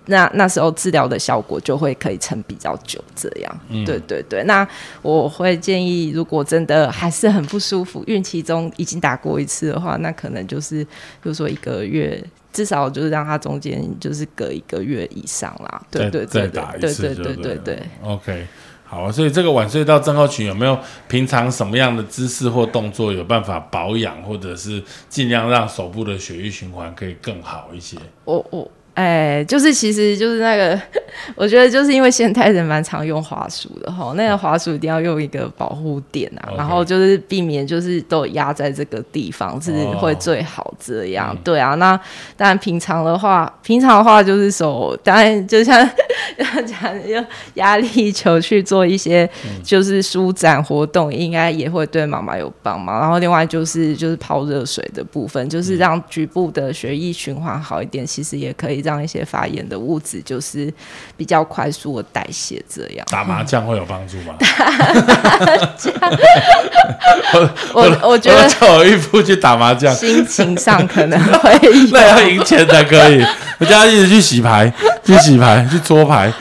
那那时候治疗的效果就会可以撑比较久，这样，对对对。那我会建议，如果真的还是很不舒服，孕期中已经打过一次的话，那可能就是，比如说一个月，至少就是让它中间就是隔一个月以上啦。对对对对对对对对对。OK，好，所以这个晚睡到症候群有没有平常什么样的姿势或动作有办法保养，或者是尽量让手部的血液循环可以更好一些？我我。哎，就是其实就是那个，[laughs] 我觉得就是因为现代人蛮常用滑鼠的哈，那个滑鼠一定要用一个保护垫啊，然后就是避免就是都压在这个地方是会最好这样。对啊，那当然平常的话，平常的话就是手，当然就像 [laughs] 讲用压力球去做一些就是舒展活动，应该也会对妈妈有帮忙。然后另外就是就是泡热水的部分，就是让局部的血液循环好一点，其实也可以。让一些发炎的物质就是比较快速的代谢，这样打麻将会有帮助吗？我我我觉得叫我孕妇去打麻将，心情上可能会那要赢钱才可以。我叫他一直去洗牌，去洗牌，去搓牌，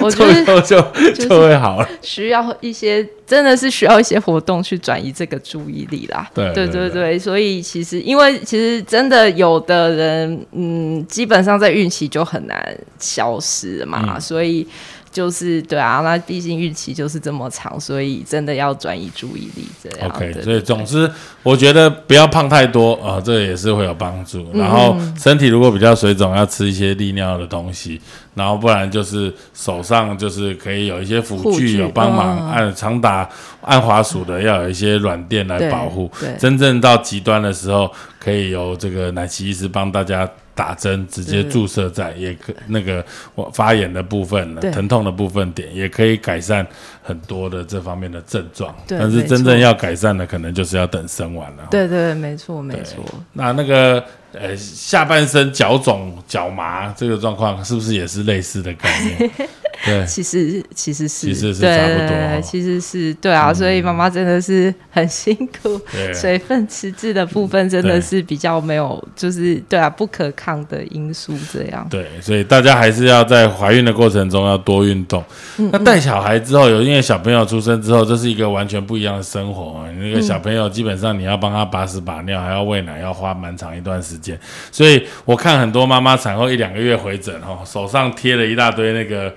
我觉得 [laughs] 就就会好了。需要一些。真的是需要一些活动去转移这个注意力啦。对对对对，所以其实因为其实真的有的人，嗯，基本上在孕期就很难消失嘛，所以。就是对啊，那毕竟孕期就是这么长，所以真的要转移注意力这样。OK，所以总之我觉得不要胖太多啊，这也是会有帮助。然后身体如果比较水肿，要吃一些利尿的东西，然后不然就是手上就是可以有一些辅具有帮忙，按常打按滑鼠的要有一些软垫来保护。真正到极端的时候，可以由这个奶奇医师帮大家。打针直接注射在，也可那个我发炎的部分、疼痛的部分点，也可以改善很多的这方面的症状。但是真正要改善的，可能就是要等生完了。对对，没错没错。那那个。呃，下半身脚肿、脚麻这个状况，是不是也是类似的概念？[laughs] 对，其实其实是，其实是差不多。其实是对啊，所以妈妈真的是很辛苦。水分迟滞的部分真的是比较没有，就是对啊，不可抗的因素这样。对，所以大家还是要在怀孕的过程中要多运动。那带小孩之后，有因为小朋友出生之后，这是一个完全不一样的生活。那个小朋友基本上你要帮他把屎把尿，还要喂奶，要花蛮长一段时间。所以我看很多妈妈产后一两个月回诊哈，手上贴了一大堆那个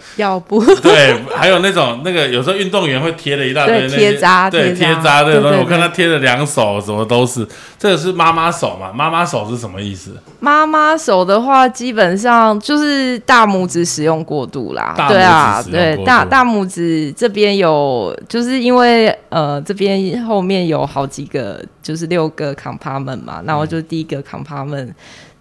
对，还有那种那个有时候运动员会贴了一大堆贴扎，对贴扎的东西，我看他贴了两手，什么都是。这个是妈妈手嘛？妈妈手是什么意思？妈妈手的话，基本上就是大拇指使用过度啦。对啊，对大大拇指这边有，就是因为呃这边后面有好几个，就是六个 compartment 嘛，那我就第一个 compartment。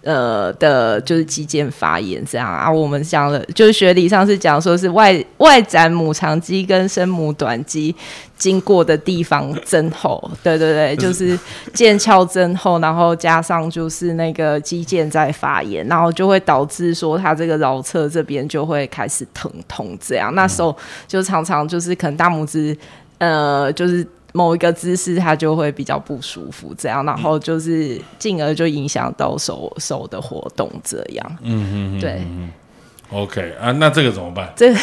呃的，就是肌腱发炎这样啊。我们讲了，就是学理上是讲说是外外展母长肌跟生母短肌经过的地方增厚，对对对，[laughs] 就是腱鞘增厚，然后加上就是那个肌腱在发炎，然后就会导致说它这个桡侧这边就会开始疼痛这样。那时候就常常就是可能大拇指呃就是。某一个姿势，它就会比较不舒服，这样，然后就是进而就影响到手手的活动，这样。嗯嗯，对。OK 啊，那这个怎么办？这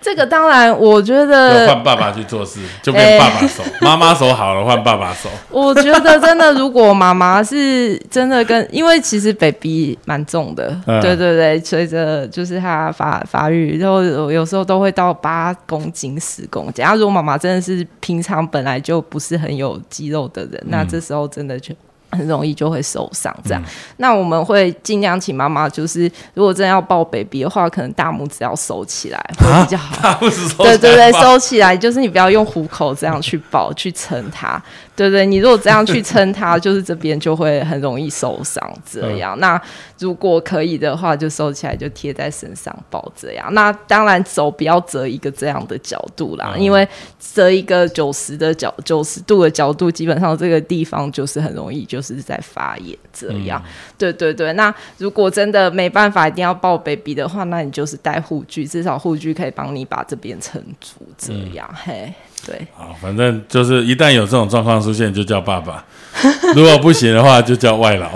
这个当然，我觉得换爸爸去做事，就变爸爸手，妈妈手好了换爸爸手。[laughs] 我觉得真的，如果妈妈是真的跟，因为其实 baby 蛮重的，对对对，随着就是他发发育，然后有时候都会到八公斤、十公斤。如果妈妈真的是平常本来就不是很有肌肉的人，那这时候真的就。很容易就会受伤，这样。那我们会尽量请妈妈，就是如果真的要抱 baby 的话，可能大拇指要收起来会比较好。大拇指收对对对，收起来，就是你不要用虎口这样去抱去撑它。对对，你如果这样去撑它，就是这边就会很容易受伤。这样，那如果可以的话，就收起来，就贴在身上抱这样。那当然，手不要折一个这样的角度啦，因为折一个九十的角九十度的角度，基本上这个地方就是很容易就是在发炎这样。对对对，那如果真的没办法一定要抱 baby 的话，那你就是带护具，至少护具可以帮你把这边撑住这样。嘿。对，好，反正就是一旦有这种状况出现，就叫爸爸；[laughs] 如果不行的话，就叫外劳。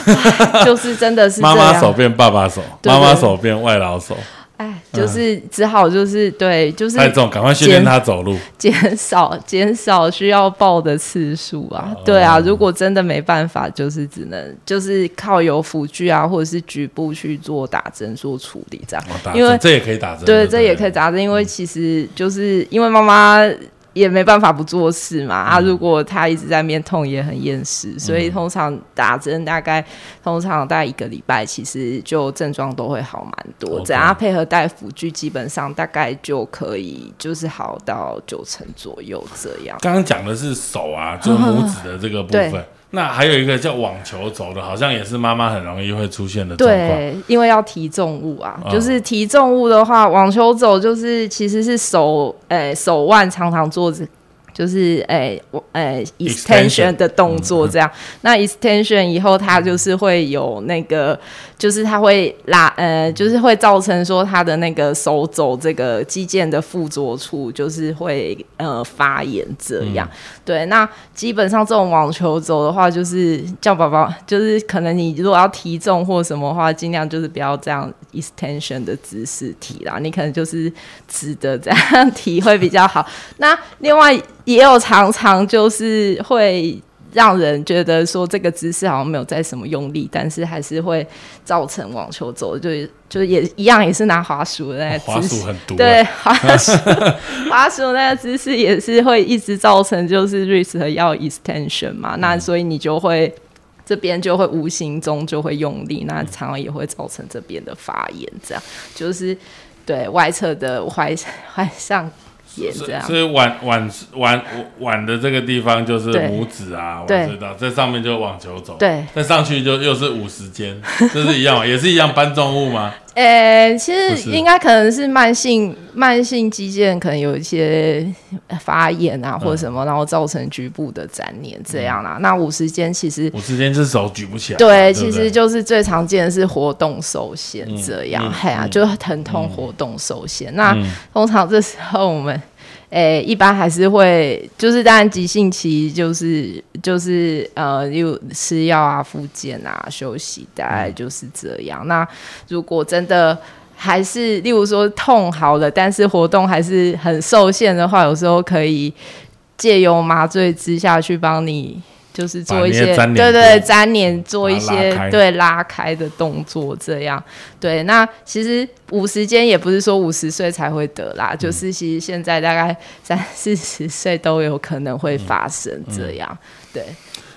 [laughs] 就是真的是妈妈手变爸爸手，妈妈手变外劳手。哎，就是只好就是对，就是太重，赶快训练他走路，减少减少需要抱的次数啊。对啊，如果真的没办法，就是只能就是靠有辅具啊，或者是局部去做打针做处理这样。因为这也可以打针，对，这也可以打针，因为其实就是因为妈妈。也没办法不做事嘛啊！如果他一直在面痛，也很厌世，所以通常打针大概通常大概一个礼拜，其实就症状都会好蛮多。只要配合带辅具，基本上大概就可以就是好到九成左右这样。刚刚讲的是手啊，就是 [laughs] 拇指的这个部分。那还有一个叫网球肘的，好像也是妈妈很容易会出现的状况。对，因为要提重物啊，就是提重物的话，网球肘就是其实是手诶手腕常常做着。就是诶，我诶，extension 的动作这样。那 extension 以后，它就是会有那个，就是它会拉，呃，就是会造成说它的那个手肘这个肌腱的附着处，就是会呃发炎这样。对，那基本上这种网球肘的话，就是叫宝宝，就是可能你如果要提重或什么话，尽量就是不要这样 extension 的姿势提啦，你可能就是直的这样提会比较好。那另外。也有常常就是会让人觉得说这个姿势好像没有在什么用力，但是还是会造成网球肘，就就是也一样，也是拿滑鼠的那个姿势，对滑鼠 [laughs] 滑鼠那个姿势也是会一直造成就是 wrist 和腰 extension 嘛，那所以你就会这边就会无形中就会用力，那常常也会造成这边的发炎，这样。就是对外侧的踝踝上。所以碗碗碗碗的这个地方就是拇指啊，我知道，在上面就网球肘，对，再上去就又是五十肩，这是一样，也是一样搬重物吗？呃，其实应该可能是慢性慢性肌腱可能有一些发炎啊，或者什么，然后造成局部的粘连这样啦。那五十肩其实五十肩是手举不起来，对，其实就是最常见的是活动受限这样，嘿啊，就疼痛活动受限。那通常这时候我们。诶，一般还是会，就是当然急性期就是就是呃，又吃药啊、复健啊、休息，大概就是这样。那如果真的还是，例如说痛好了，但是活动还是很受限的话，有时候可以借由麻醉之下去帮你。就是做一些对对粘连，做一些对拉开的动作，这样对。那其实五十间也不是说五十岁才会得啦，就是其实现在大概三 [laughs] 四十岁都有可能会发生这样。对，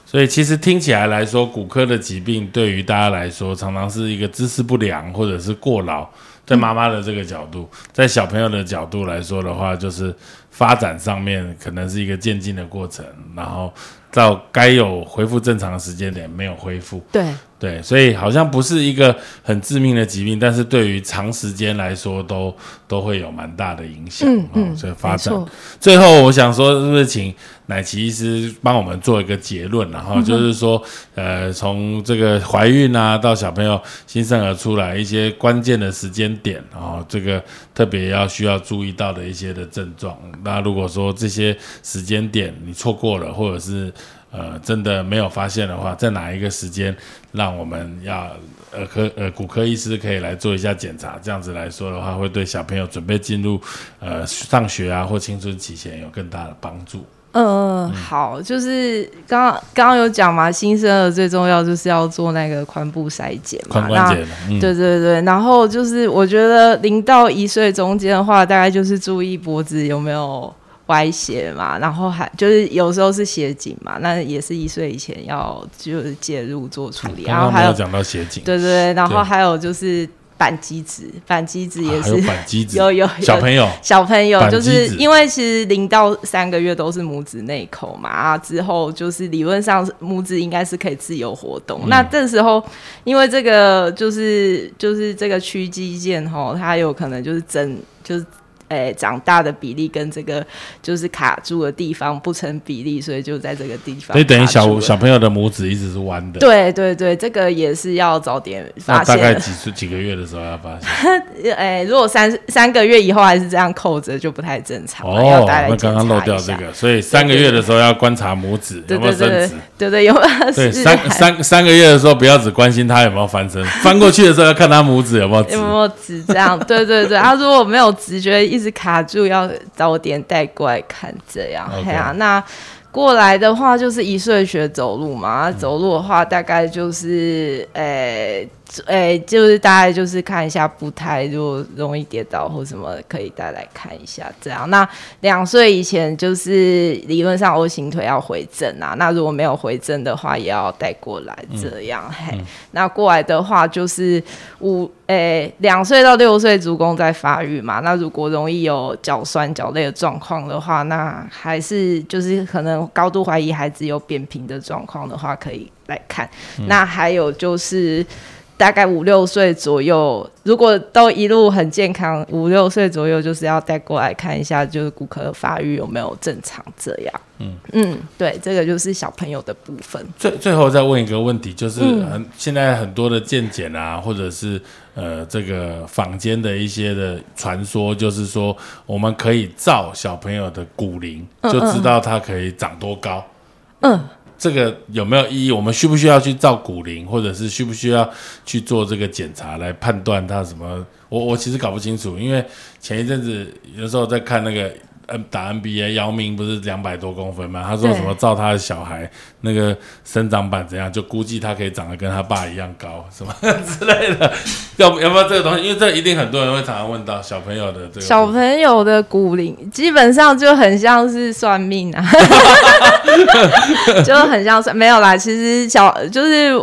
所以其实听起来来说，骨科的疾病对于大家来说，常常是一个姿势不良或者是过劳。在妈妈的这个角度，在小朋友的角度来说的话，就是发展上面可能是一个渐进的过程，然后到该有恢复正常的时间点没有恢复。对。对，所以好像不是一个很致命的疾病，但是对于长时间来说都都会有蛮大的影响。嗯嗯，所以发展。最后，我想说，是不是请奶琪医师帮我们做一个结论，然后就是说，呃，从这个怀孕啊到小朋友新生儿出来一些关键的时间点，然后这个特别要需要注意到的一些的症状。那如果说这些时间点你错过了，或者是呃真的没有发现的话，在哪一个时间让我们要呃科呃骨科医师可以来做一下检查，这样子来说的话，会对小朋友准备进入呃上学啊或青春期前有更大的帮助。嗯，好，就是刚刚刚刚有讲嘛，新生儿最重要就是要做那个髋部筛检嘛，髋关节的，嗯，对对对，然后就是我觉得零到一岁中间的话，大概就是注意脖子有没有歪斜嘛，然后还就是有时候是斜颈嘛，那也是一岁以前要就是介入做处理，然后还有讲到斜颈，对对对，然后对。还有就是板机指，板机指也是、板机子，有 [laughs] 有有。小朋友。小朋友就是因为其实零到三个月都是拇指内口嘛，啊之后就是理论上拇指应该是可以自由活动。嗯。那这时候因为这个就是就是这个屈肌腱吼，它有可能就是整就是。诶、长大的比例跟这个就是卡住的地方不成比例，所以就在这个地方。所以等于小小朋友的拇指一直是弯的。对对对，这个也是要早点发现。大概几岁几个月的时候要发现？诶、[laughs] 如果三三个月以后还是这样扣着，就不太正常了，要哦，带来那刚刚漏掉。这个，所以三个月的时候要观察拇指对有没有对对伸直。对对，有没有对，三 [laughs] 三三个月的时候不要只关心他有没有翻身，翻过去的时候要看他拇指有没有直 [laughs] 有。没有直这样？对对对，他如果没有直觉一直卡住，要早点带过来看这样。嘿啊，那过来的话就是一岁学走路嘛，嗯走路的话大概就是诶。诶、就是大概就是看一下步态，如果容易跌倒或什么，可以带来看一下。这样，那两岁以前就是理论上 O 型腿要回正啊，那如果没有回正的话，也要带过来。这样，嘿，那过来的话就是五哎两岁到六岁足弓在发育嘛，那如果容易有脚酸脚累的状况的话，那还是就是可能高度怀疑孩子有扁平的状况的话，可以来看。那还有就是。大概五六岁左右，如果都一路很健康，五六岁左右就是要带过来看一下，就是骨骼发育有没有正常这样。嗯嗯，对，这个就是小朋友的部分。最最后再问一个问题，就是嗯很现在很多的健检啊，或者是呃这个坊间的一些的传说，就是说我们可以照小朋友的骨龄，就知道他可以长多高。嗯，这个有没有意义？我们需不需要去照骨龄，或者是需不需要去做这个检查来判断他什么？我我其实搞不清楚，因为前一阵子有时候在看那个打 NBA，姚明不是两百多公分吗？他说什么照他的小孩那个生长板怎样，就估计他可以长得跟他爸一样高，什么 [laughs] 之类的。要不要不要这个东西？因为这一定很多人会常常问到小朋友的这个小朋友的骨龄基本上就很像是算命啊，[laughs] [laughs] 就很像算没有啦。其实小就是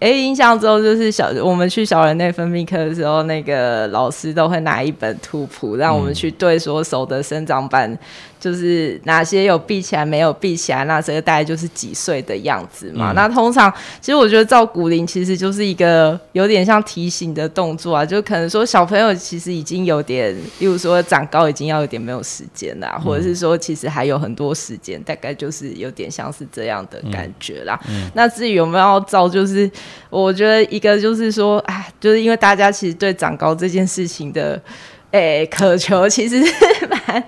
诶，印象中就是小我们去小人内分泌科的时候，那个老师都会拿一本图谱，让我们去对说手的生长板。就是哪些有闭起来，没有闭起来，那这个大概就是几岁的样子嘛。嗯那通常其实我觉得照骨龄其实就是一个有点像提醒的动作啊，就可能说小朋友其实已经有点，例如说长高已经要有点没有时间啦，或者是说其实还有很多时间，大概就是有点像是这样的感觉啦。那至于有没有要照，就是我觉得一个就是说，哎，就是因为大家其实对长高这件事情的。诶、渴求其实是蛮，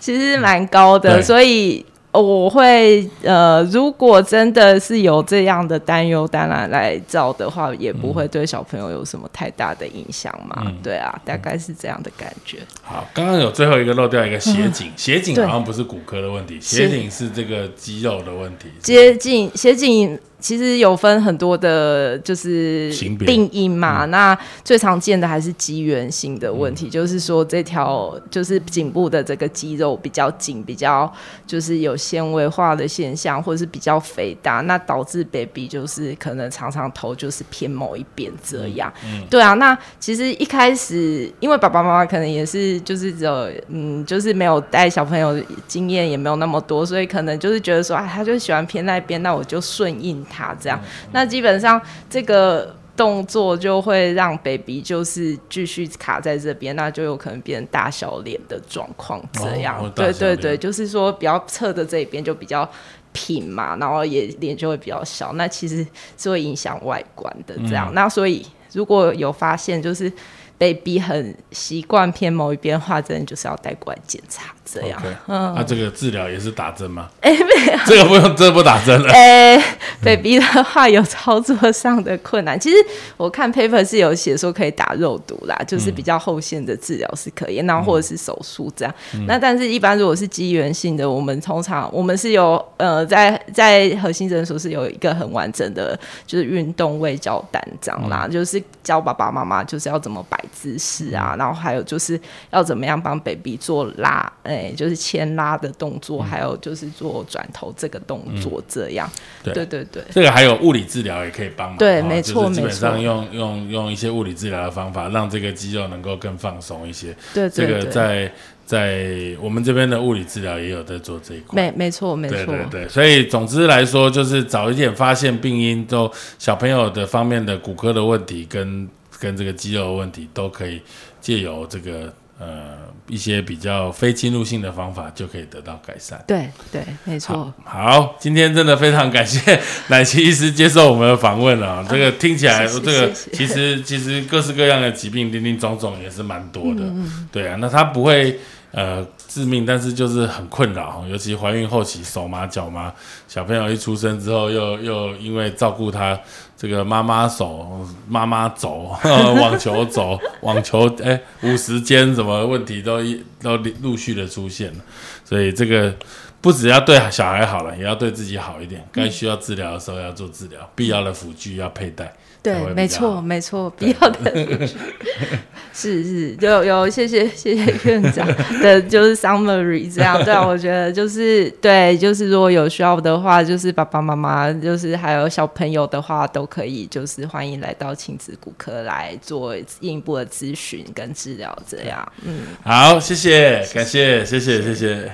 其实是蛮高的，所以我会呃，如果真的是有这样的担忧，当然来照的话，也不会对小朋友有什么太大的影响嘛。嗯对啊，大概是这样的感觉。好，刚刚有最后一个漏掉一个斜颈，斜颈好像不是骨科的问题，斜颈是这个肌肉的问题。接近斜颈其实有分很多的，就是定义嘛。那最常见的还是肌源性的问题，就是说这条就是颈部的这个肌肉比较紧，比较就是有纤维化的现象，或者是比较肥大，那导致 baby 就是可能常常头就是偏某一边这样。对啊，那其实一开始因为爸爸妈妈可能也是就是只有嗯，就是没有带小朋友经验也没有那么多，所以可能就是觉得说，哎，他就喜欢偏那边，那我就顺应他这样。那基本上这个。动作就会让 baby 就是继续卡在这边，那就有可能变成大小脸的状况。这样，对对对，就是说比较侧的这一边就比较平嘛，然后也脸就会比较小，那其实是会影响外观的。这样，那所以如果有发现就是。baby 很习惯偏某一边的话，真的，就是要带过来检查，这样。嗯，那这个治疗也是打针吗？哎，没有，[laughs] 这个不用，这不打针了。哎，baby 的话有操作上的困难。其实我看 paper 是有写说可以打肉毒啦，就是比较后线的治疗是可以，那或者是手术这样。那但是一般如果是肌源性的，我们通常我们是有呃在在核心诊所是有一个很完整的，就是运动位教单张啦，就是教爸爸妈妈就是要怎么摆。姿势啊，然后还有就是要怎么样帮 baby 做拉，哎，就是牵拉的动作，还有就是做转头这个动作，这样。对对对对，这个还有物理治疗也可以帮忙。对，没错，基本上用用用一些物理治疗的方法，让这个肌肉能够更放松一些。对，这个在在我们这边的物理治疗也有在做这一块。没没错没错。对对对，所以总之来说，就是早一点发现病因，都小朋友的方面的骨科的问题跟。跟这个肌肉的问题都可以借由这个呃一些比较非侵入性的方法就可以得到改善。对对，没错。好，今天真的非常感谢 [laughs] 奶奇医师接受我们的访问啊！这个听起来，这个其实其实各式各样的疾病，林林总总也是蛮多的。对啊，那他不会。呃，致命，但是就是很困扰，尤其怀孕后期手麻脚麻，小朋友一出生之后，又又因为照顾他，这个妈妈手妈妈走，[laughs] 网球走网球，哎，五十肩什么问题都都陆续的出现了，所以这个不只要对小孩好了，也要对自己好一点，该需要治疗的时候要做治疗，必要的辅具要佩戴。对，没错，没错，必要的 [laughs] 是是，有有，谢谢谢谢院长 [laughs] 的，就是 summary 这样，对啊，我觉得就是对，就是如果有需要的话，就是爸爸妈妈，就是还有小朋友的话，都可以，就是欢迎来到亲子骨科来做进一步的咨询跟治疗，这样，嗯，好，谢谢，感谢，谢谢，谢谢。